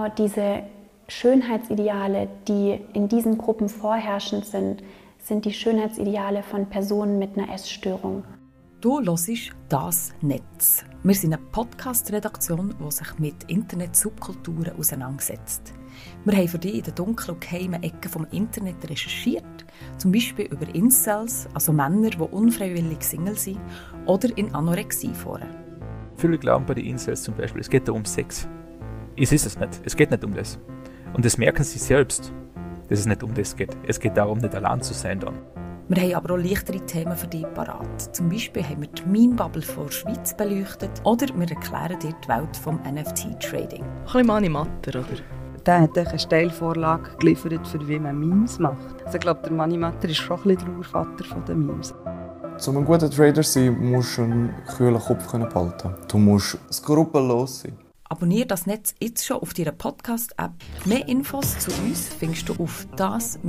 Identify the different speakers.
Speaker 1: genau diese Schönheitsideale, die in diesen Gruppen vorherrschend sind, sind die Schönheitsideale von Personen mit einer Essstörung.
Speaker 2: Du hörst «Das Netz». Wir sind eine Podcast-Redaktion, die sich mit Internet-Subkulturen auseinandersetzt. Wir haben für dich in den dunklen und geheimen Ecken vom Internet recherchiert, zum Beispiel über Incels, also Männer, die unfreiwillig Single sind, oder in Anorexieforen.
Speaker 3: Viele glauben bei den Incels zum Beispiel, es geht da um Sex. Es ist es nicht. Es geht nicht um das. Und das merken sie selbst, dass es nicht um das geht. Es geht darum, nicht allein zu sein dann.
Speaker 2: Wir haben aber auch leichtere Themen für dich parat. Zum Beispiel haben wir die Meme-Bubble vor der Schweiz beleuchtet oder wir erklären dir die Welt vom NFT-Trading.
Speaker 4: Ein bisschen Manimatter, oder?
Speaker 5: Der hat eine Steilvorlage geliefert, für wie man Memes macht. Also ich glaube, der Manimatter ist schon ein bisschen der Urvater der Memes.
Speaker 6: Um ein guter Trader zu sein, musst du einen kühlen Kopf behalten. Du musst skrupellos sein.
Speaker 2: Abonniere das Netz jetzt schon auf deiner Podcast-App. Mehr Infos zu uns findest du auf das-netz.ch.